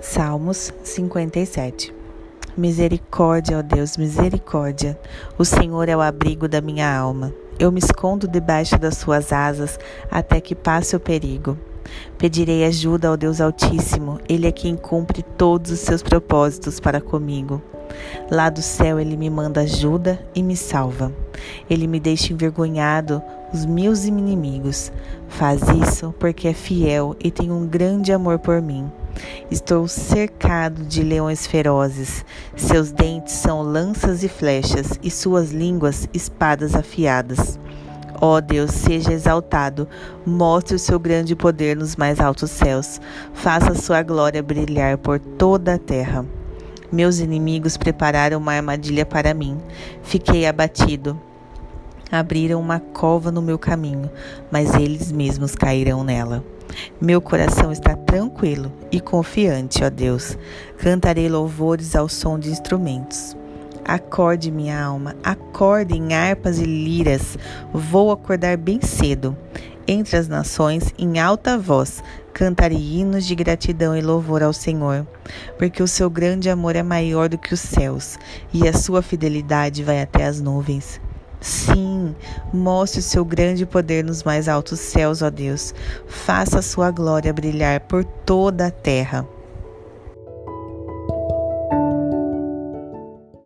Salmos 57 Misericórdia, ó Deus, misericórdia. O Senhor é o abrigo da minha alma. Eu me escondo debaixo das suas asas até que passe o perigo. Pedirei ajuda ao Deus Altíssimo, Ele é quem cumpre todos os seus propósitos para comigo. Lá do céu ele me manda ajuda e me salva. Ele me deixa envergonhado os meus inimigos. Faz isso porque é fiel e tem um grande amor por mim. Estou cercado de leões ferozes. Seus dentes são lanças e flechas, e suas línguas espadas afiadas. Ó oh Deus, seja exaltado, mostre o seu grande poder nos mais altos céus, faça a sua glória brilhar por toda a terra. Meus inimigos prepararam uma armadilha para mim. Fiquei abatido. Abriram uma cova no meu caminho, mas eles mesmos cairão nela. Meu coração está tranquilo e confiante, ó Deus. Cantarei louvores ao som de instrumentos. Acorde, minha alma, acorde em harpas e liras. Vou acordar bem cedo. Entre as nações, em alta voz, cantarei hinos de gratidão e louvor ao Senhor, porque o seu grande amor é maior do que os céus e a sua fidelidade vai até as nuvens. Sim, mostre o seu grande poder nos mais altos céus, ó Deus. Faça a sua glória brilhar por toda a terra.